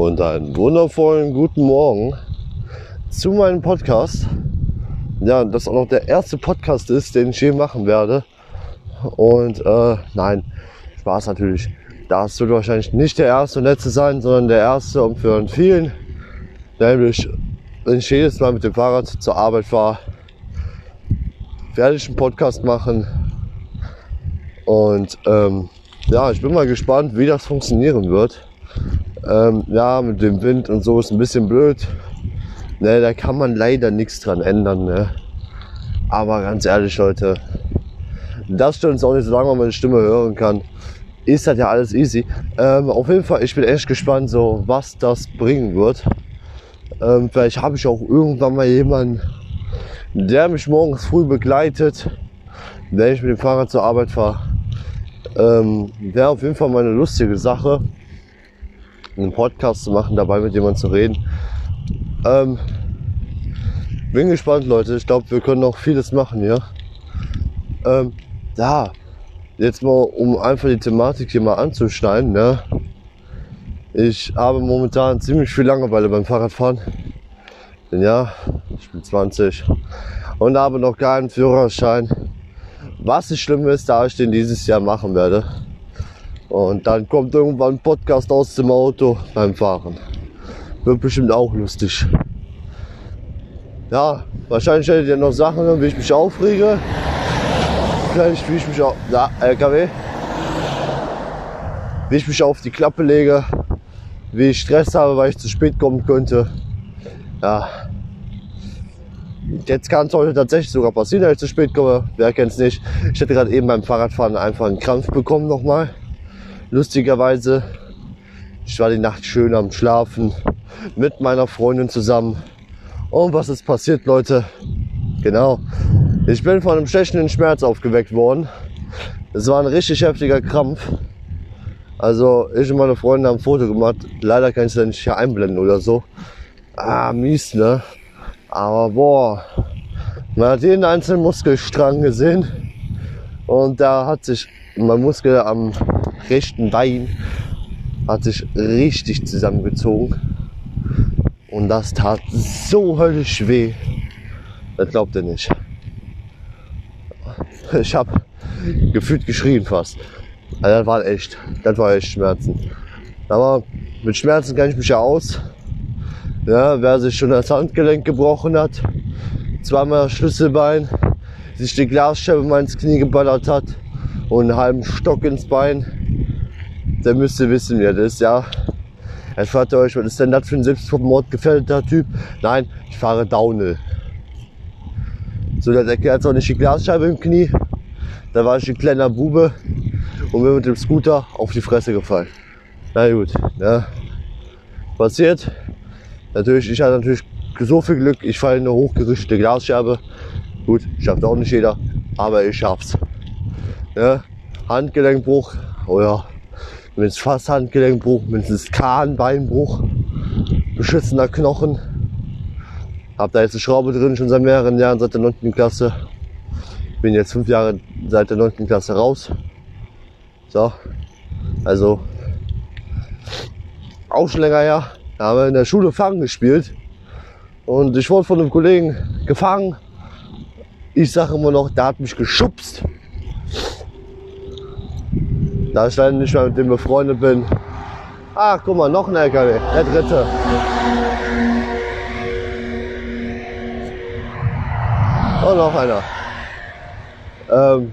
und einen wundervollen guten Morgen zu meinem Podcast. Ja, das auch noch der erste Podcast ist, den ich je machen werde. Und äh, nein, Spaß natürlich. Das wird wahrscheinlich nicht der erste und letzte sein, sondern der erste und für vielen. Nämlich, wenn ich jedes Mal mit dem Fahrrad zur Arbeit fahre, werde ich einen Podcast machen. Und ähm, ja, ich bin mal gespannt, wie das funktionieren wird. Ähm, ja, mit dem Wind und so ist ein bisschen blöd. Ne, da kann man leider nichts dran ändern. Ne? Aber ganz ehrlich, Leute, das stört uns auch nicht, solange man meine Stimme hören kann. Ist das ja alles easy. Ähm, auf jeden Fall, ich bin echt gespannt, so was das bringen wird. Ähm, vielleicht habe ich auch irgendwann mal jemanden, der mich morgens früh begleitet, wenn ich mit dem Fahrrad zur Arbeit fahre. Ähm, Wäre auf jeden Fall mal eine lustige Sache einen Podcast zu machen, dabei mit jemandem zu reden. Ähm, bin gespannt, Leute. Ich glaube, wir können noch vieles machen hier. Ähm, ja, jetzt mal, um einfach die Thematik hier mal anzuschneiden. Ne? Ich habe momentan ziemlich viel Langeweile beim Fahrradfahren. Denn ja, ich bin 20 und habe noch keinen Führerschein. Was nicht schlimm ist, da ich den dieses Jahr machen werde. Und dann kommt irgendwann ein Podcast aus dem Auto beim Fahren. Wird bestimmt auch lustig. Ja, wahrscheinlich hättet ihr noch Sachen, wie ich mich aufrege. Vielleicht wie ich mich auf, ja, LKW. Wie ich mich auf die Klappe lege. Wie ich Stress habe, weil ich zu spät kommen könnte. Ja. Jetzt kann es heute tatsächlich sogar passieren, dass ich zu spät komme. Wer kennt es nicht? Ich hätte gerade eben beim Fahrradfahren einfach einen Krampf bekommen nochmal lustigerweise, ich war die Nacht schön am Schlafen mit meiner Freundin zusammen. Und was ist passiert, Leute? Genau, ich bin von einem stechenden Schmerz aufgeweckt worden. Es war ein richtig heftiger Krampf. Also ich und meine Freundin haben ein Foto gemacht. Leider kann ich es nicht hier einblenden oder so. Ah, mies, ne? Aber boah, man hat jeden einzelnen Muskelstrang gesehen. Und da hat sich mein Muskel am rechten Bein hat sich richtig zusammengezogen. Und das tat so höllisch weh. Das glaubt ihr nicht. Ich habe gefühlt geschrien fast. Also das war echt, das war echt Schmerzen. Aber mit Schmerzen kann ich mich ja aus. Ja, wer sich schon das Handgelenk gebrochen hat, zweimal Schlüsselbein, sich die Glasscheibe mal ins Knie geballert hat und einen halben Stock ins Bein, der müsste wissen, wer das ist, ja. Jetzt fragt ihr euch, was ist denn das für ein selbstmordgefährdeter Typ? Nein, ich fahre Downhill. So, das erklärt auch nicht die Glasscheibe im Knie. Da war ich ein kleiner Bube und bin mit dem Scooter auf die Fresse gefallen. Na gut, ja. Passiert. Natürlich, ich hatte natürlich so viel Glück, ich falle in eine hochgerichtete Glasscheibe. Gut, schafft auch nicht jeder, aber ich schaff's. Ja, Handgelenkbruch, oh ja, mindestens fast Handgelenkbruch, mindestens Kahnbeinbruch, beschissener Knochen. Hab da jetzt eine Schraube drin, schon seit mehreren Jahren, seit der 9. Klasse. Bin jetzt fünf Jahre seit der 9. Klasse raus. So, also auch schon länger her. Da haben wir in der Schule Fangen gespielt. Und ich wurde von einem Kollegen gefangen. Ich sage immer noch, der hat mich geschubst. Da ich leider nicht mehr mit dem befreundet bin. Ach, guck mal, noch ein LKW, der dritte. Und noch einer. Ähm,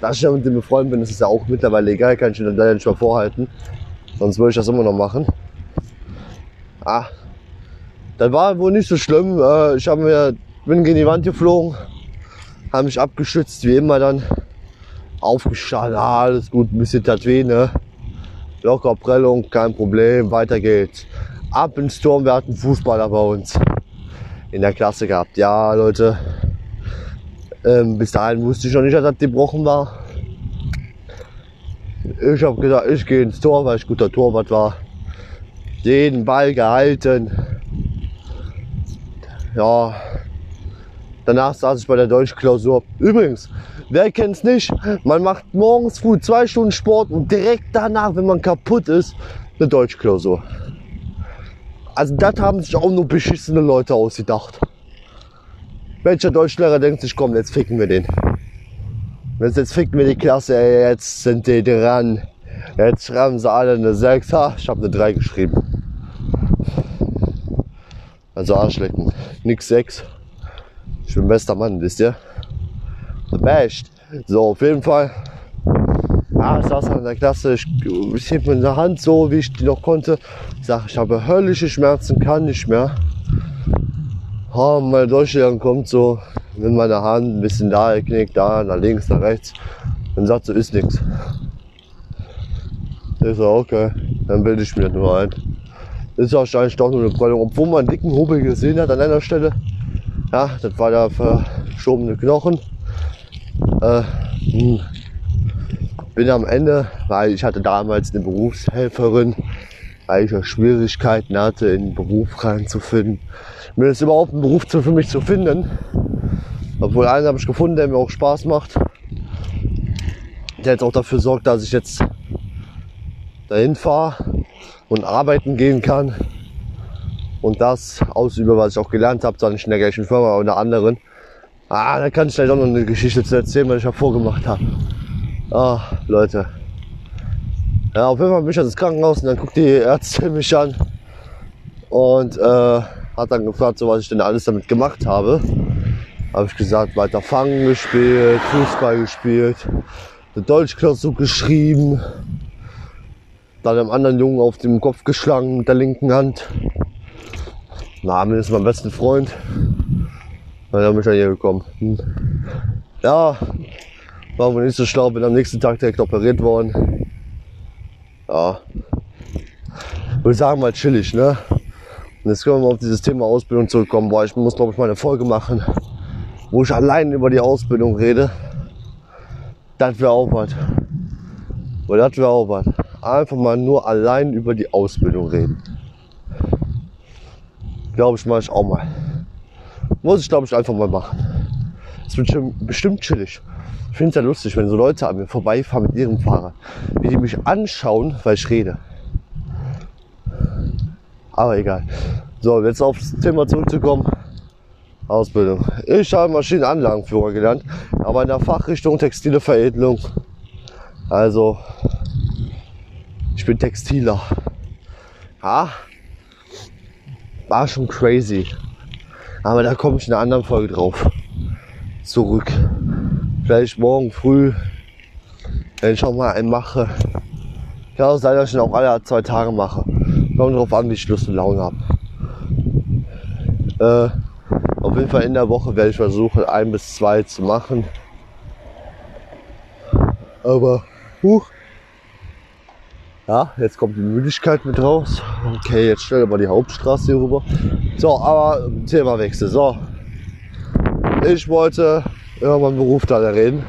da ich ja mit dem befreundet bin, ist es ja auch mittlerweile egal, kann ich ihn leider nicht mehr vorhalten. Sonst würde ich das immer noch machen. Ah, das war wohl nicht so schlimm. Äh, ich hab mir, bin gegen die Wand geflogen, habe mich abgeschützt, wie immer dann aufgestanden, alles gut, ein bisschen tat weh, ne? Locker Prellung, kein Problem, weiter geht's. Ab ins Turm, wir hatten Fußballer bei uns in der Klasse gehabt. Ja, Leute, ähm, bis dahin wusste ich noch nicht, dass das gebrochen war. Ich habe gesagt, ich gehe ins Tor, weil ich guter Torwart war. Den Ball gehalten. Ja, danach saß ich bei der Deutschklausur. Übrigens, Wer kennt's nicht? Man macht morgens früh zwei Stunden Sport und direkt danach, wenn man kaputt ist, eine Deutschklausur. Also das haben sich auch nur beschissene Leute ausgedacht. Welcher Deutschlehrer denkt sich, komm, jetzt ficken wir den. Jetzt, ficken wir die Klasse, ey, jetzt sind die dran. Jetzt schreiben sie alle eine 6. Ha, ich habe eine 3 geschrieben. Also Arschlecken. Nix 6. Ich bin bester Mann, wisst ihr? The best. So, auf jeden Fall. Ah, ich saß in der Klasse, ich, ich heb mir in der Hand so, wie ich die noch konnte. Ich sag, ich habe höllische Schmerzen, kann nicht mehr. Ha, meine Deutschlehrerin kommt so, nimmt meine Hand, ein bisschen da, knickt da, nach links, nach rechts. Und sagt so, ist nichts. Ich so, okay, dann bilde ich mir das nur ein. Ist wahrscheinlich doch nur eine Prellung, obwohl man einen dicken Hobel gesehen hat an einer Stelle. Ja, das war der verschobene Knochen. Äh, hm. bin am Ende, weil ich hatte damals eine Berufshelferin, weil ich ja Schwierigkeiten hatte, in den Beruf reinzufinden. Mir ist überhaupt ein Beruf für mich zu finden. Obwohl einen habe ich gefunden, der mir auch Spaß macht. Der jetzt auch dafür sorgt, dass ich jetzt dahin fahre und arbeiten gehen kann. Und das ausübe, was ich auch gelernt habe, zwar nicht in der gleichen Firma, aber in einer anderen. Ah, da kann ich vielleicht auch noch eine Geschichte zu erzählen, was ich ja vorgemacht habe. Ah, Leute. Ja, auf jeden Fall bin ich ins Krankenhaus und dann guckt die Ärztin mich an und äh, hat dann gefragt, so was ich denn alles damit gemacht habe. Habe ich gesagt, weiter Fangen gespielt, Fußball gespielt, eine Deutschklausur geschrieben, dann einem anderen Jungen auf dem Kopf geschlagen mit der linken Hand. Na, mir ist mein bester Freund. Dann bin ich dann hier gekommen. Hm. Ja, war wohl nicht so schlau, bin am nächsten Tag direkt operiert worden. Ja, würde sagen mal chillig, ne? Und jetzt können wir mal auf dieses Thema Ausbildung zurückkommen. Boah, ich muss glaube ich mal eine Folge machen, wo ich allein über die Ausbildung rede. Das wäre auch was. Weil das wäre auch was. Einfach mal nur allein über die Ausbildung reden. Glaube ich, mache ich auch mal. Muss ich, glaube ich, einfach mal machen. Es wird bestimmt chillig. Ich finde es ja lustig, wenn so Leute an mir vorbeifahren mit ihrem Fahrrad, wie die mich anschauen, weil ich rede. Aber egal. So, jetzt aufs Thema zurückzukommen. Ausbildung. Ich habe Maschinenanlagenführer gelernt, aber in der Fachrichtung textile Veredelung. Also, ich bin Textiler. Ja, war schon crazy. Aber da komme ich in einer anderen Folge drauf. Zurück. Vielleicht morgen früh, wenn ich auch mal einen mache. Kann auch sein, dass ich ihn auch alle zwei Tage mache. Kommt drauf an, wie ich Lust und Laune habe. Äh, auf jeden Fall in der Woche werde ich versuchen, ein bis zwei zu machen. Aber, huch. Ja, jetzt kommt die Müdigkeit mit raus. Okay, jetzt stellen wir mal die Hauptstraße hier rüber. So, aber Themawechsel. So, ich wollte über meinen Beruf da reden.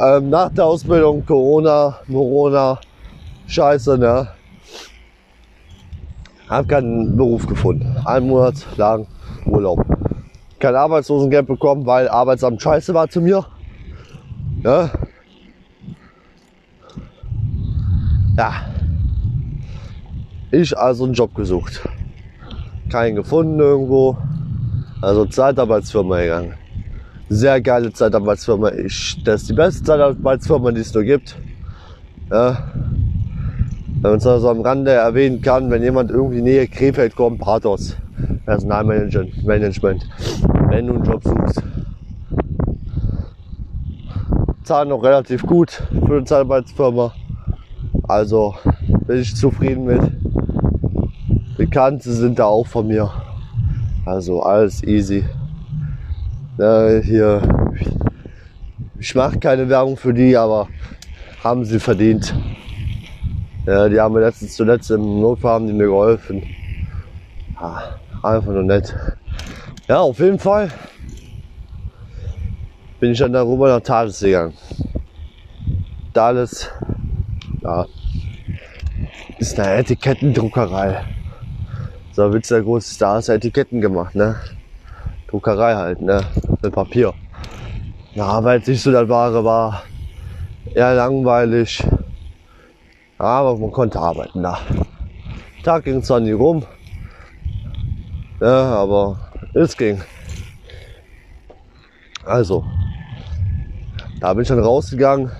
Ähm, nach der Ausbildung Corona, Corona, Scheiße, ne? Hab keinen Beruf gefunden. Ein Monat lang Urlaub. Kein Arbeitslosengeld bekommen, weil Arbeitsamt scheiße war zu mir. Ja, Ja. Ich also einen Job gesucht. Keinen gefunden irgendwo. Also Zeitarbeitsfirma gegangen. Sehr geile Zeitarbeitsfirma. Ich, das ist die beste Zeitarbeitsfirma, die es nur gibt. Ja. Wenn man es also am Rande erwähnen kann, wenn jemand irgendwie Nähe Krefeld kommt, Pathos. Personalmanagement, Management. Wenn du einen Job suchst. Zahlen noch relativ gut für eine Zeitarbeitsfirma. Also bin ich zufrieden mit. Bekannte sind da auch von mir. Also alles easy. Ja, hier, ich mache keine Werbung für die, aber haben sie verdient. Ja, die haben mir letztens zuletzt im Notfall haben die mir geholfen. Ja, einfach nur nett. Ja, auf jeden Fall bin ich dann darüber nach Thales gegangen. Thales, ja, ist eine Etikettendruckerei. So wird der große Star ist Etiketten gemacht, ne? Druckerei halt, ne? Mit Papier. Ja, weil es nicht so das Wahre war. Eher langweilig. Aber man konnte arbeiten da. Tag ging zwar nie rum, Ja, aber es ging. Also, da bin ich dann rausgegangen,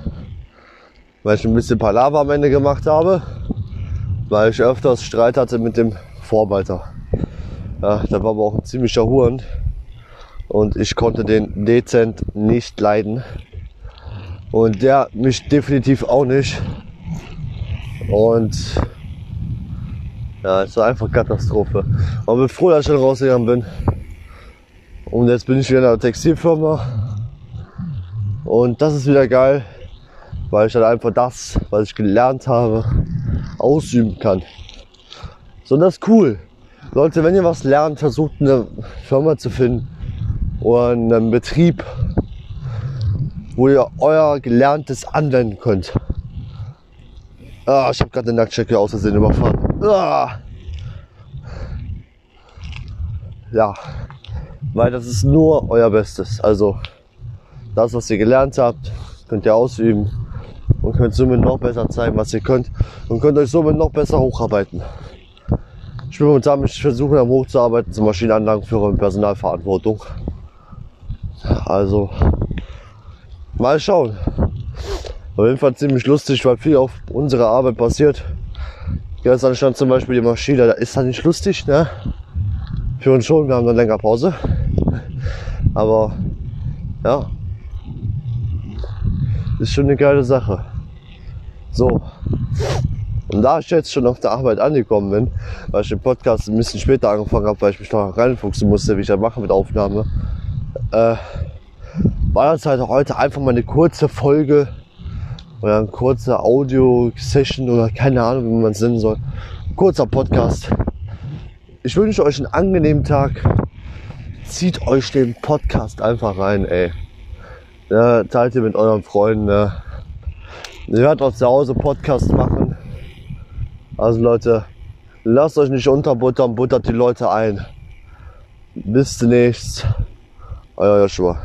weil ich ein bisschen Palaver am Ende gemacht habe, weil ich öfters Streit hatte mit dem Vorarbeiter. Ja, da war aber auch ein ziemlicher Huren und ich konnte den dezent nicht leiden. Und der mich definitiv auch nicht. Und ja, es war einfach Katastrophe. Aber bin froh, dass ich schon rausgegangen bin. Und jetzt bin ich wieder in einer Textilfirma. Und das ist wieder geil, weil ich dann einfach das, was ich gelernt habe, ausüben kann. So, das ist cool. Leute, wenn ihr was lernt, versucht eine Firma zu finden oder einen Betrieb, wo ihr euer Gelerntes anwenden könnt. Ah, ich habe gerade den Nacktchecker aus Versehen überfahren. Ah. Ja, weil das ist nur euer Bestes. Also das, was ihr gelernt habt, könnt ihr ausüben und könnt somit noch besser zeigen, was ihr könnt und könnt euch somit noch besser hocharbeiten. Ich bin momentan mich versuchen am hochzuarbeiten zum Maschinenanlagenführer und Personalverantwortung. Also mal schauen. Auf jeden Fall ziemlich lustig, weil viel auf unserer Arbeit passiert. Gestern stand zum Beispiel die Maschine, da ist halt nicht lustig, ne? Für uns schon, wir haben dann länger Pause. Aber ja, ist schon eine geile Sache. So. Und da ich jetzt schon auf der Arbeit angekommen bin, weil ich den Podcast ein bisschen später angefangen habe, weil ich mich noch reinfuchsen musste, wie ich das mache mit Aufnahme, äh, war das halt heute einfach mal eine kurze Folge oder eine kurze Audio-Session oder keine Ahnung, wie man es nennen soll. kurzer Podcast. Ich wünsche euch einen angenehmen Tag. Zieht euch den Podcast einfach rein, ey. Ja, teilt ihr mit euren Freunden. Ja. Ihr werdet auch zu Hause Podcast machen. Also Leute, lasst euch nicht unterbuttern, buttert die Leute ein. Bis demnächst. Euer Joshua.